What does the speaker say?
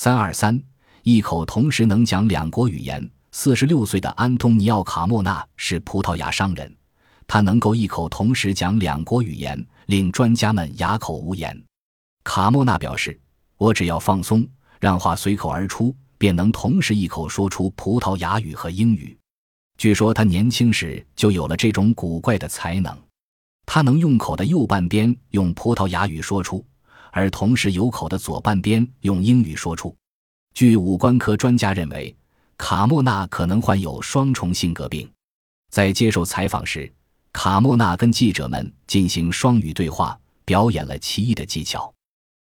三二三，一口同时能讲两国语言。四十六岁的安东尼奥·卡莫纳是葡萄牙商人，他能够一口同时讲两国语言，令专家们哑口无言。卡莫纳表示：“我只要放松，让话随口而出，便能同时一口说出葡萄牙语和英语。”据说他年轻时就有了这种古怪的才能，他能用口的右半边用葡萄牙语说出，而同时有口的左半边用英语说出。据五官科专家认为。卡莫纳可能患有双重性格病。在接受采访时，卡莫纳跟记者们进行双语对话，表演了奇异的技巧。